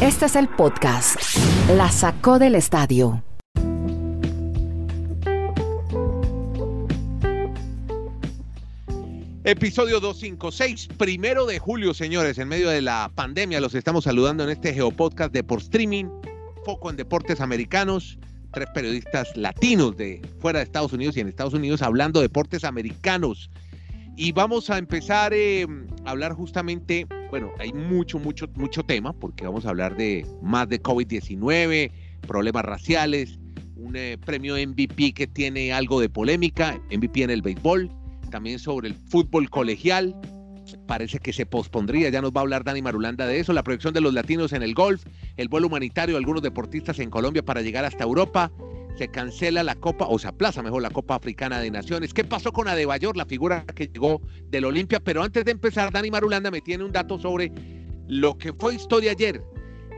Este es el podcast. La sacó del estadio. Episodio 256, primero de julio, señores, en medio de la pandemia, los estamos saludando en este Geopodcast de por streaming, foco en deportes americanos, tres periodistas latinos de fuera de Estados Unidos y en Estados Unidos hablando de deportes americanos. Y vamos a empezar eh, a hablar justamente, bueno, hay mucho, mucho, mucho tema, porque vamos a hablar de más de COVID-19, problemas raciales, un eh, premio MVP que tiene algo de polémica, MVP en el béisbol, también sobre el fútbol colegial. Parece que se pospondría, ya nos va a hablar Dani Marulanda de eso, la proyección de los latinos en el golf, el vuelo humanitario de algunos deportistas en Colombia para llegar hasta Europa, se cancela la Copa, o se aplaza mejor la Copa Africana de Naciones. ¿Qué pasó con Adebayor, la figura que llegó del Olimpia? Pero antes de empezar, Dani Marulanda me tiene un dato sobre lo que fue historia ayer,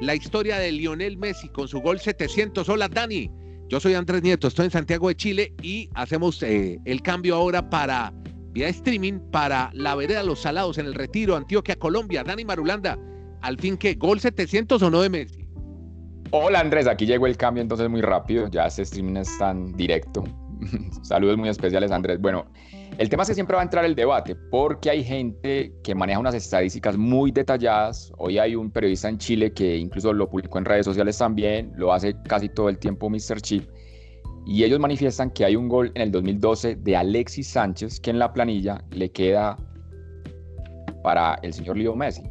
la historia de Lionel Messi con su gol 700. Hola Dani, yo soy Andrés Nieto, estoy en Santiago de Chile y hacemos eh, el cambio ahora para vía streaming para la vereda Los Salados en el Retiro, Antioquia, Colombia. Dani Marulanda, al fin que gol 700 o no de Messi. Hola Andrés, aquí llegó el cambio entonces muy rápido, ya este streaming es tan directo. Saludos muy especiales Andrés. Bueno, el tema es que siempre va a entrar el debate porque hay gente que maneja unas estadísticas muy detalladas. Hoy hay un periodista en Chile que incluso lo publicó en redes sociales también, lo hace casi todo el tiempo Mr. Chip y ellos manifiestan que hay un gol en el 2012 de Alexis Sánchez que en la planilla le queda para el señor Leo Messi.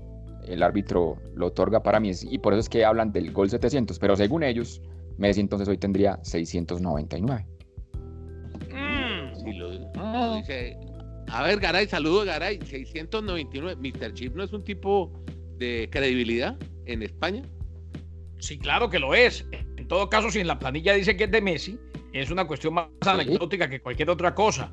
El árbitro lo otorga para Messi y por eso es que hablan del gol 700, pero según ellos, Messi entonces hoy tendría 699. Mm, lo, dice. A ver, Garay, saludo Garay, 699. Mr. Chip no es un tipo de credibilidad en España. Sí, claro que lo es. En todo caso, si en la planilla dice que es de Messi, es una cuestión más anecdótica que cualquier otra cosa.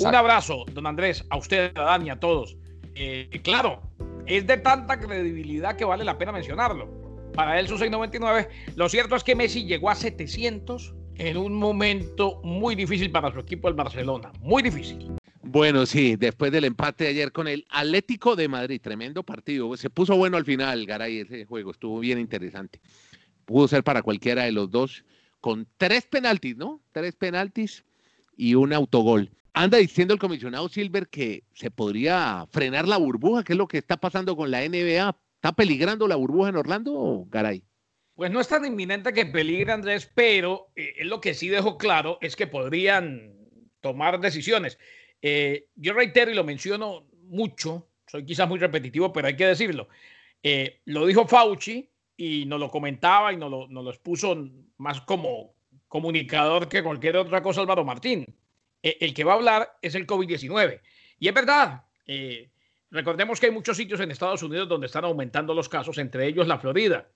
Un abrazo, don Andrés, a usted, a Dani, a todos. Eh, claro, es de tanta credibilidad que vale la pena mencionarlo. Para él su 699. Lo cierto es que Messi llegó a 700 en un momento muy difícil para su equipo el Barcelona. Muy difícil. Bueno, sí, después del empate de ayer con el Atlético de Madrid, tremendo partido. Se puso bueno al final, Garay, ese juego estuvo bien interesante. Pudo ser para cualquiera de los dos con tres penaltis, ¿no? Tres penaltis y un autogol. Anda diciendo el comisionado Silver que se podría frenar la burbuja, ¿qué es lo que está pasando con la NBA? ¿Está peligrando la burbuja en Orlando, Garay? Pues no es tan inminente que peligre, Andrés, pero eh, lo que sí dejó claro es que podrían tomar decisiones. Eh, yo reitero y lo menciono mucho, soy quizás muy repetitivo, pero hay que decirlo. Eh, lo dijo Fauci, y nos lo comentaba y nos lo, nos lo expuso más como comunicador que cualquier otra cosa Álvaro Martín. E, el que va a hablar es el COVID-19. Y es verdad, eh, recordemos que hay muchos sitios en Estados Unidos donde están aumentando los casos, entre ellos la Florida.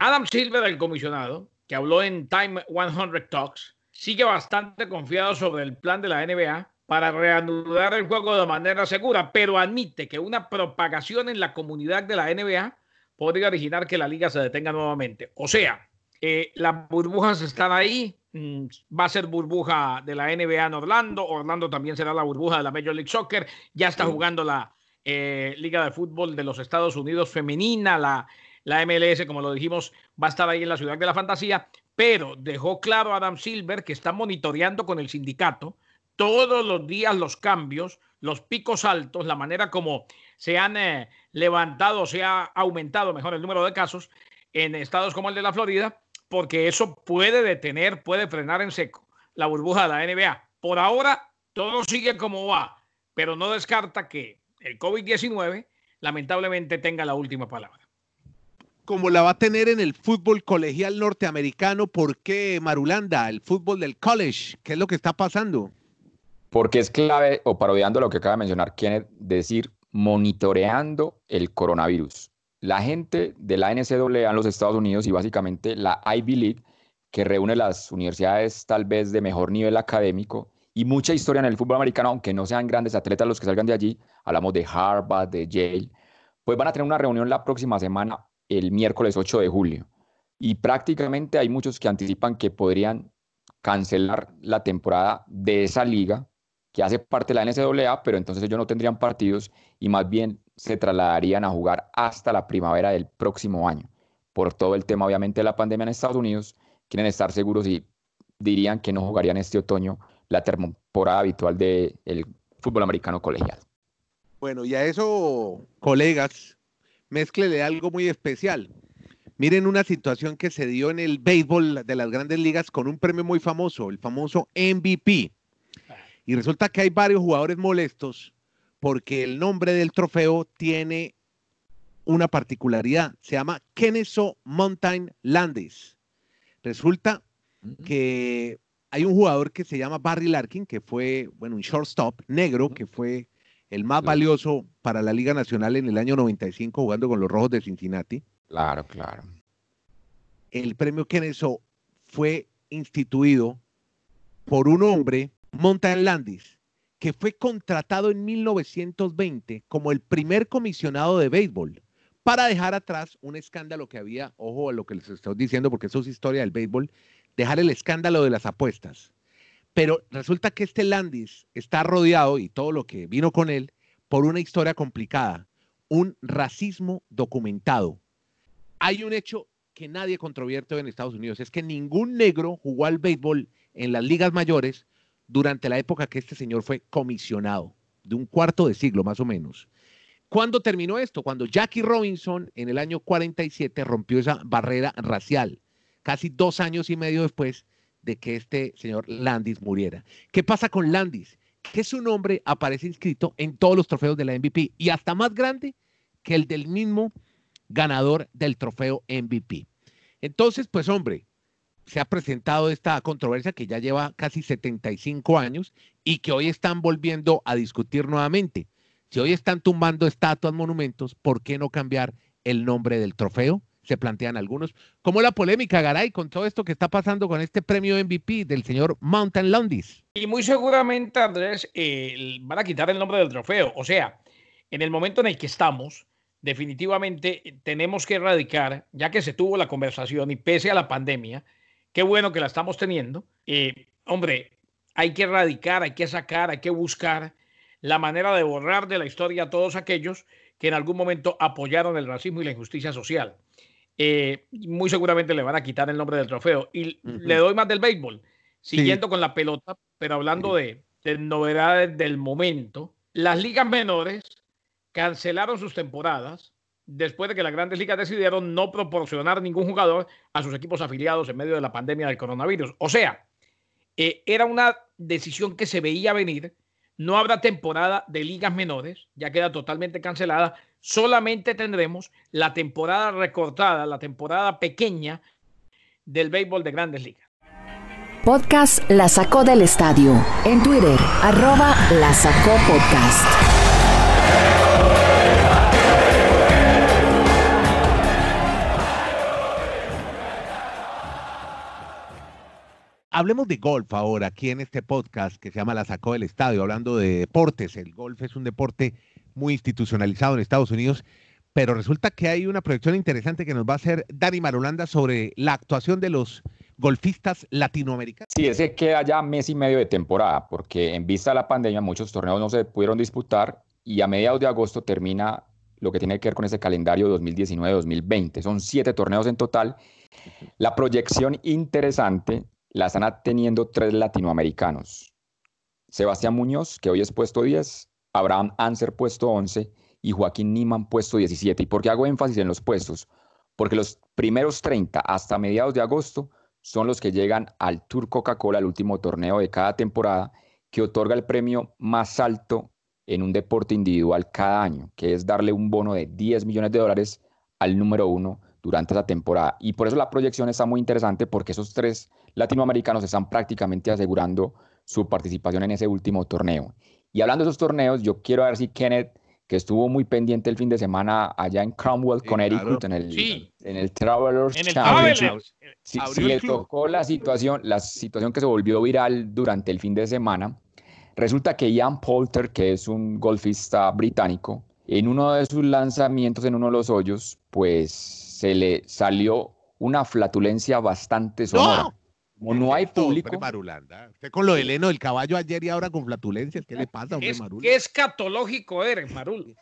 Adam Silver, el comisionado, que habló en Time 100 Talks, sigue bastante confiado sobre el plan de la NBA para reanudar el juego de manera segura, pero admite que una propagación en la comunidad de la NBA podría originar que la liga se detenga nuevamente. O sea, eh, las burbujas están ahí. Mm, va a ser burbuja de la NBA en Orlando. Orlando también será la burbuja de la Major League Soccer. Ya está jugando la eh, Liga de Fútbol de los Estados Unidos femenina. La, la MLS, como lo dijimos, va a estar ahí en la ciudad de la fantasía. Pero dejó claro Adam Silver que está monitoreando con el sindicato todos los días los cambios, los picos altos, la manera como se han eh, levantado, se ha aumentado, mejor, el número de casos en estados como el de la Florida, porque eso puede detener, puede frenar en seco la burbuja de la NBA. Por ahora, todo sigue como va, pero no descarta que el COVID-19 lamentablemente tenga la última palabra. Como la va a tener en el fútbol colegial norteamericano, ¿por qué Marulanda, el fútbol del college? ¿Qué es lo que está pasando? Porque es clave, o parodiando lo que acaba de mencionar Kenneth, decir monitoreando el coronavirus. La gente de la NCAA en los Estados Unidos y básicamente la Ivy League, que reúne las universidades tal vez de mejor nivel académico y mucha historia en el fútbol americano, aunque no sean grandes atletas los que salgan de allí, hablamos de Harvard, de Yale, pues van a tener una reunión la próxima semana, el miércoles 8 de julio. Y prácticamente hay muchos que anticipan que podrían cancelar la temporada de esa liga que hace parte de la NCAA, pero entonces ellos no tendrían partidos y más bien se trasladarían a jugar hasta la primavera del próximo año. por todo el tema obviamente de la pandemia en Estados Unidos, quieren estar seguros y dirían que no jugarían este otoño la temporada habitual del fútbol americano colegial. Bueno, y a eso, colegas, mezclele algo muy especial. Miren una situación que se dio en el béisbol de las grandes ligas con un premio muy famoso, el famoso MVP. Y resulta que hay varios jugadores molestos porque el nombre del trofeo tiene una particularidad. Se llama Kennesaw Mountain Landis. Resulta que hay un jugador que se llama Barry Larkin, que fue, bueno, un shortstop negro, que fue el más valioso para la Liga Nacional en el año 95 jugando con los Rojos de Cincinnati. Claro, claro. El premio Kennesaw fue instituido por un hombre, Mountain Landis, que fue contratado en 1920 como el primer comisionado de béisbol para dejar atrás un escándalo que había, ojo a lo que les estoy diciendo porque eso es historia del béisbol, dejar el escándalo de las apuestas. Pero resulta que este Landis está rodeado, y todo lo que vino con él, por una historia complicada, un racismo documentado. Hay un hecho que nadie controvierte en Estados Unidos, es que ningún negro jugó al béisbol en las ligas mayores durante la época que este señor fue comisionado, de un cuarto de siglo más o menos. ¿Cuándo terminó esto? Cuando Jackie Robinson en el año 47 rompió esa barrera racial casi dos años y medio después de que este señor Landis muriera. ¿Qué pasa con Landis? Que su nombre aparece inscrito en todos los trofeos de la MVP y hasta más grande que el del mismo ganador del trofeo MVP. Entonces, pues hombre, se ha presentado esta controversia que ya lleva casi 75 años y que hoy están volviendo a discutir nuevamente. Si hoy están tumbando estatuas, monumentos, ¿por qué no cambiar el nombre del trofeo? se plantean algunos. como la polémica, Garay, con todo esto que está pasando con este premio MVP del señor Mountain Landis? Y muy seguramente, Andrés, van a quitar el nombre del trofeo. O sea, en el momento en el que estamos, definitivamente tenemos que erradicar, ya que se tuvo la conversación y pese a la pandemia, qué bueno que la estamos teniendo. Eh, hombre, hay que erradicar, hay que sacar, hay que buscar la manera de borrar de la historia a todos aquellos que en algún momento apoyaron el racismo y la injusticia social. Eh, muy seguramente le van a quitar el nombre del trofeo. Y le doy más del béisbol, siguiendo con la pelota, pero hablando de, novedades del momento. Las ligas menores cancelaron sus temporadas después de que las grandes ligas decidieron no proporcionar ningún jugador a sus equipos afiliados en medio de la pandemia del coronavirus. O sea, eh, era una decisión que se veía venir. No habrá temporada de ligas menores, ya queda totalmente cancelada solamente tendremos la temporada recortada, la temporada pequeña del béisbol de grandes ligas. Podcast La Sacó del Estadio. En Twitter, arroba La Sacó Podcast. Hablemos de golf ahora, aquí en este podcast que se llama La Sacó del Estadio, hablando de deportes. El golf es un deporte muy institucionalizado en Estados Unidos, pero resulta que hay una proyección interesante que nos va a hacer Dani Marulanda sobre la actuación de los golfistas latinoamericanos. Sí, es que queda ya mes y medio de temporada, porque en vista de la pandemia muchos torneos no se pudieron disputar y a mediados de agosto termina lo que tiene que ver con ese calendario 2019-2020. Son siete torneos en total. La proyección interesante la están teniendo tres latinoamericanos. Sebastián Muñoz, que hoy es puesto 10, Abraham Anser puesto 11 y Joaquín Niman puesto 17. ¿Y por qué hago énfasis en los puestos? Porque los primeros 30 hasta mediados de agosto son los que llegan al Tour Coca-Cola, el último torneo de cada temporada, que otorga el premio más alto en un deporte individual cada año, que es darle un bono de 10 millones de dólares al número uno durante esa temporada. Y por eso la proyección está muy interesante porque esos tres latinoamericanos están prácticamente asegurando su participación en ese último torneo. Y hablando de esos torneos, yo quiero ver si Kenneth, que estuvo muy pendiente el fin de semana allá en Cromwell, con Eric en el, en el Travelers Championship, si, le tocó la situación, la situación que se volvió viral durante el fin de semana. Resulta que Ian Poulter, que es un golfista británico, en uno de sus lanzamientos en uno de los hoyos, pues se le salió una flatulencia bastante sonora. Como no hay público. Marulanda. Usted con lo de Leno del caballo ayer y ahora con flatulencias, ¿qué le pasa, hombre, es, Marul? ¿Qué escatológico eres, Marul?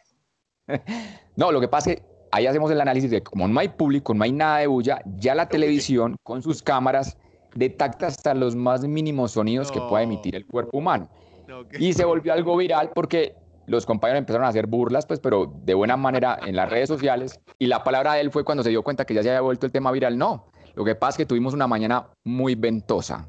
no, lo que pasa es que ahí hacemos el análisis de como no hay público, no hay nada de bulla, ya la televisión con sus cámaras detecta hasta los más mínimos sonidos que pueda emitir el cuerpo humano. Y se volvió algo viral porque los compañeros empezaron a hacer burlas, pues, pero de buena manera en las redes sociales. Y la palabra de él fue cuando se dio cuenta que ya se había vuelto el tema viral. No, lo que pasa es que tuvimos una mañana muy ventosa,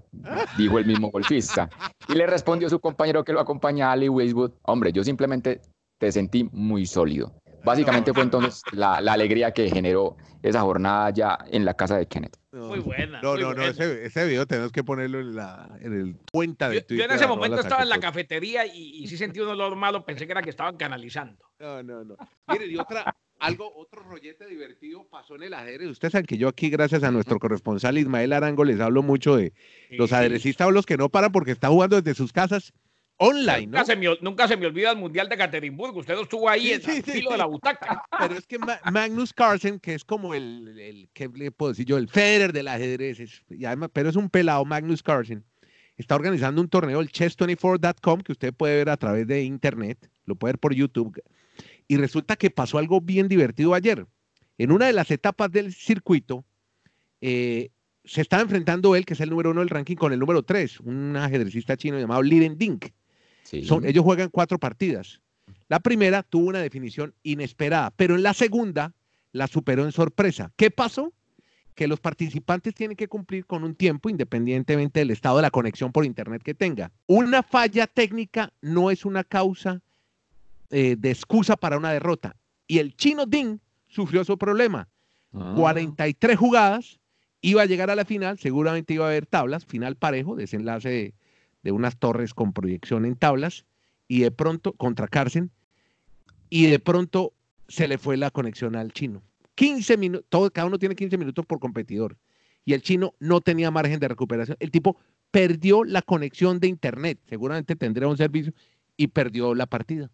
dijo el mismo golfista. Y le respondió su compañero que lo acompañaba, Ali Weiswood, hombre, yo simplemente te sentí muy sólido. Básicamente fue entonces la, alegría que generó esa jornada ya en la casa de Kenneth. muy buena. No, no, no, ese, ese, video tenemos que ponerlo en la en el cuenta de Twitter. Yo, en ese momento estaba en la cafetería y, y sí sentí un olor malo, pensé que era que estaban canalizando. No, no, no. Mire, y otra, algo, otro rollete divertido pasó en el ajedrez. Ustedes saben que yo aquí, gracias a nuestro corresponsal Ismael Arango, les hablo mucho de los aderecistas o los que no paran porque están jugando desde sus casas online, nunca, se me, nunca se me olvida el Mundial de Caterimburgo. Usted estuvo ahí en el filo de la butaca. Pero es que Magnus Carlsen, que es como el, el ¿qué le puedo decir yo? El Federer del ajedrez, pero es un pelado, Magnus Carlsen. Está organizando un torneo, el chess24.com, que usted puede ver a través de internet, lo puede ver por YouTube. Y resulta que pasó algo bien divertido ayer. En una de las etapas del circuito, eh, se estaba enfrentando él, que es el número uno del ranking, con el número tres, un ajedrecista chino llamado Liren Dink ellos juegan cuatro partidas. La primera tuvo una definición inesperada, pero en la segunda la superó en sorpresa. ¿Qué pasó? Que los participantes tienen que cumplir con un tiempo independientemente del estado de la conexión por Internet que tenga. Una falla técnica no es una causa eh, de excusa para una derrota. Y el chino Ding sufrió su problema. 43 ah. jugadas, iba a llegar a la final, seguramente iba a haber tablas, final parejo, desenlace de, unas torres con proyección en tablas y de pronto contra Carson y de pronto se le fue la conexión al chino. 15 minutos, cada uno tiene 15 minutos por competidor y el chino no tenía margen de recuperación. El tipo perdió la conexión de internet, seguramente tendría un servicio y perdió la partida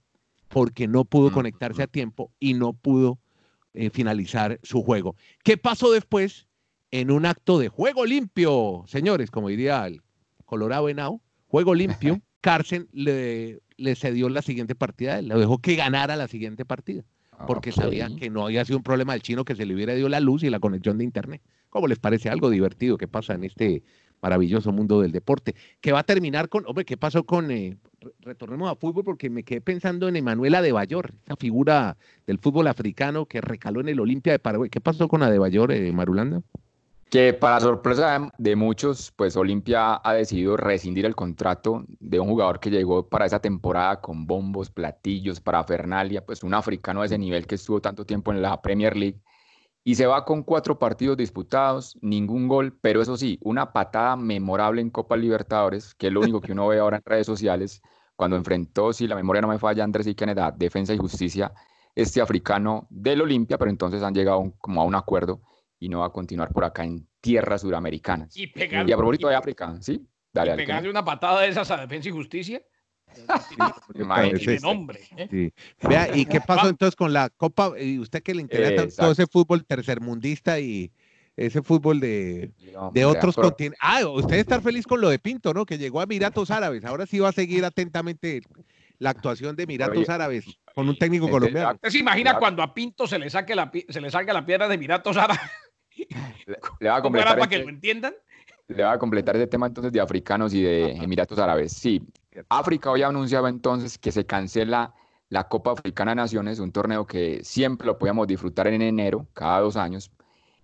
porque no pudo conectarse a tiempo y no pudo eh, finalizar su juego. ¿Qué pasó después? En un acto de juego limpio, señores, como diría el Colorado Henao, Juego limpio, Carson le, le cedió la siguiente partida, le dejó que ganara la siguiente partida, ah, porque sabía que no había sido un problema del chino que se le hubiera ido la luz y la conexión de internet. ¿Cómo les parece algo divertido que pasa en este maravilloso mundo del deporte? Que va a terminar con, hombre, ¿qué pasó con, eh, retornemos a fútbol porque me quedé pensando en Emanuela de Bayor, esa figura del fútbol africano que recaló en el Olimpia de Paraguay. ¿Qué pasó con Adebayor, eh, Marulanda? Que para sorpresa de muchos, pues Olimpia ha decidido rescindir el contrato de un jugador que llegó para esa temporada con bombos, platillos, para Fernalia, pues un africano de ese nivel que estuvo tanto tiempo en la Premier League. Y se va con cuatro partidos disputados, ningún gol, pero eso sí, una patada memorable en Copa Libertadores, que es lo único que uno ve ahora en redes sociales, cuando enfrentó, si la memoria no me falla, Andrés y Defensa y Justicia, este africano del Olimpia, pero entonces han llegado como a un acuerdo y no va a continuar por acá en tierras suramericanas. Y, a propósito de África, ¿sí? Dale, y pegarle una patada de esas a Defensa y Justicia. Sí, nombre. ¿eh? Vea, ¿y qué pasó entonces con la Copa? Y usted que le interesa todo ese fútbol tercermundista y ese fútbol de, de otros continentes. Ah, usted está feliz con lo de Pinto, ¿no? Que llegó a Emiratos Árabes. Ahora sí va a seguir atentamente la actuación de Emiratos Árabes con un técnico colombiano. ¿Usted se imagina cuando a Pinto se le saque la, se le salga la piedra de Emiratos Árabes? Le, va a completar para que lo entiendan? Le va a completar ese tema entonces de africanos y de Emiratos Árabes. Sí, África hoy ha anunciado entonces que se cancela la Copa Africana de Naciones, un torneo que siempre lo podíamos disfrutar en enero, cada dos años.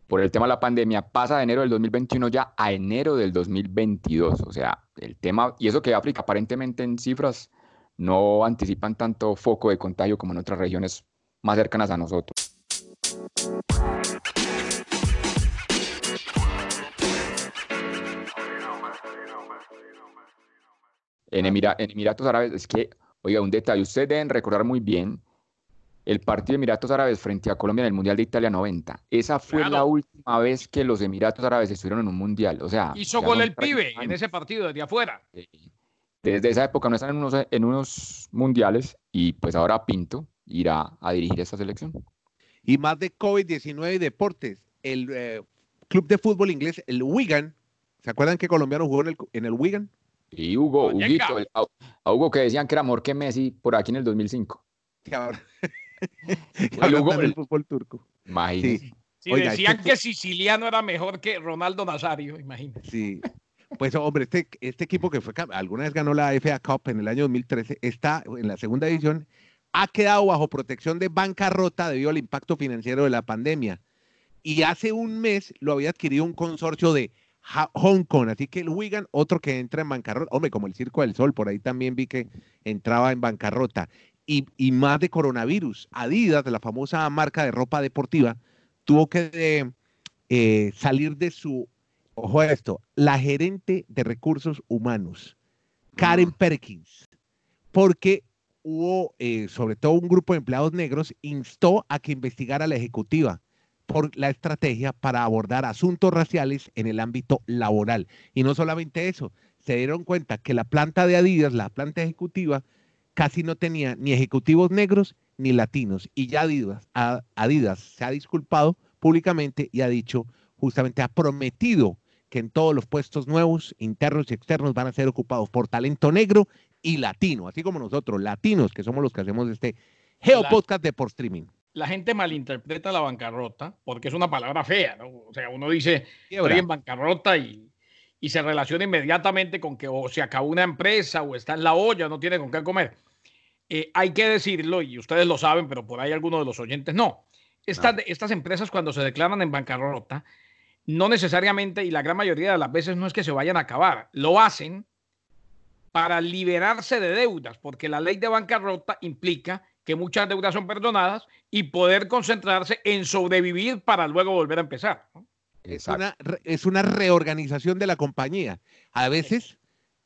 Por el tema de la pandemia, pasa de enero del 2021 ya a enero del 2022. O sea, el tema, y eso que África aparentemente en cifras no anticipan tanto foco de contagio como en otras regiones más cercanas a nosotros. En, Emiratos Árabes, es que, oiga, un detalle, ustedes deben recordar muy bien el partido de Emiratos Árabes frente a Colombia en el Mundial de Italia 90. Esa fue la última vez que los Emiratos Árabes estuvieron en un Mundial. O sea, hizo gol el pibe en ese partido desde afuera. Desde esa época no están en unos, en unos mundiales y pues ahora Pinto irá a dirigir esta selección. Y más de COVID-19 y deportes. El eh, club de fútbol inglés, el Wigan, ¿se acuerdan que colombiano jugó en el, en el Wigan? Y Hugo, Huguito, a, Hugo que decían que era amor que Messi por aquí en el 2005. el, Hugo, el, fútbol turco. Imagínese. Sí. decían que Siciliano era mejor que Ronaldo Nazario, imagínese. Sí. Pues hombre, este, este equipo que fue alguna vez ganó la FA Cup en el año 2013, está en la segunda edición, ha quedado bajo protección de bancarrota debido al impacto financiero de la pandemia. Y hace un mes lo había adquirido un consorcio de Hong Kong. Así que el Wigan, otro que entra en bancarrota, hombre, como el Circo del Sol, por ahí también vi que entraba en bancarrota. Y, más de coronavirus. Adidas, de la famosa marca de ropa deportiva, tuvo que eh, salir de su, ojo a esto, la gerente de recursos humanos, Karen mm. Perkins, porque hubo, eh, sobre todo un grupo de empleados negros, instó a que investigara la ejecutiva por la estrategia para abordar asuntos raciales en el ámbito laboral. Y no solamente eso, se dieron cuenta que la planta de Adidas, la planta ejecutiva, casi no tenía ni ejecutivos negros ni latinos. Y ya Adidas, Adidas se ha disculpado públicamente y ha dicho, justamente ha prometido que en todos los puestos nuevos, internos y externos, van a ser ocupados por talento negro y latino, así como nosotros, latinos, que somos los que hacemos este Geo Podcast de por streaming la gente malinterpreta la bancarrota porque es una palabra fea, ¿no? O sea, uno dice, estoy en bancarrota y, y, se relaciona inmediatamente con que o se acabó una empresa o está en la olla, no tiene con qué comer. Eh, hay que decirlo, y ustedes lo saben, pero por ahí algunos de los oyentes no. Estas, estas empresas cuando se declaran en bancarrota, no necesariamente, y la gran mayoría de las veces no es que se vayan a acabar, lo hacen para liberarse de deudas, porque la ley de bancarrota implica que muchas deudas son perdonadas y poder concentrarse en sobrevivir para luego volver a empezar. Es una, es una reorganización de la compañía. A veces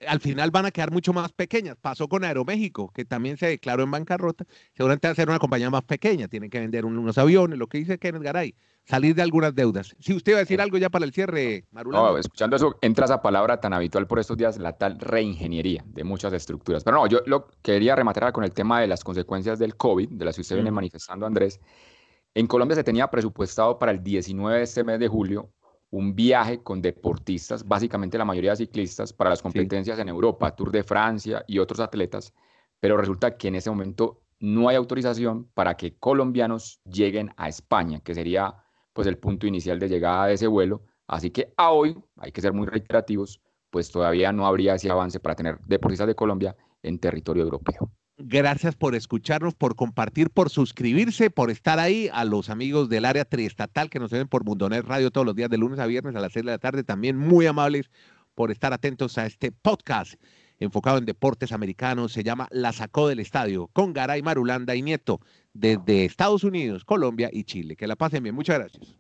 al final van a quedar mucho más pequeñas. Pasó con Aeroméxico, que también se declaró en bancarrota. Seguramente va a ser una compañía más pequeña. Tienen que vender unos aviones, lo que dice Kenneth Garay salir de algunas deudas. Si usted va a decir algo ya para el cierre, Marulanda. No, escuchando eso, entra esa palabra tan habitual por estos días, la tal reingeniería de muchas estructuras. Pero no, yo lo quería rematar con el tema de las consecuencias del COVID, de las que usted viene manifestando, Andrés. En Colombia se tenía presupuestado para el 19 de este mes de julio un viaje con deportistas, básicamente la mayoría de ciclistas, para las competencias en Europa, Tour de Francia y otros atletas, pero resulta que en ese momento no hay autorización para que colombianos lleguen a España, que sería pues el punto inicial de llegada de ese vuelo. Así que a hoy, hay que ser muy reiterativos, pues todavía no habría ese avance para tener deportistas de Colombia en territorio europeo. Gracias por escucharnos, por compartir, por suscribirse, por estar ahí. A los amigos del área triestatal que nos ven por Mundonet Radio todos los días de lunes a viernes a las 6 de la tarde, también muy amables por estar atentos a este podcast enfocado en deportes americanos. Se llama La Sacó del Estadio con Garay Marulanda y Nieto desde Estados Unidos, Colombia y Chile. Que la pasen bien. Muchas gracias.